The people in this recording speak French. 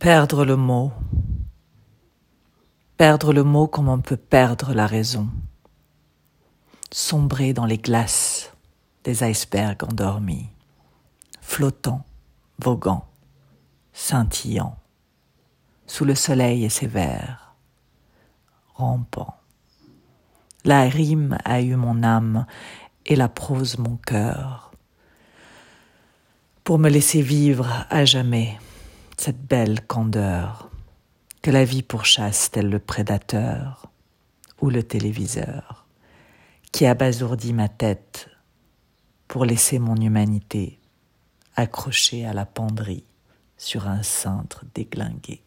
Perdre le mot. Perdre le mot comme on peut perdre la raison. Sombrer dans les glaces des icebergs endormis, flottant, voguant, scintillant, sous le soleil et ses vers, rampant. La rime a eu mon âme et la prose mon cœur, pour me laisser vivre à jamais cette belle candeur que la vie pourchasse tel le prédateur ou le téléviseur qui abasourdit ma tête pour laisser mon humanité accrochée à la penderie sur un cintre déglingué.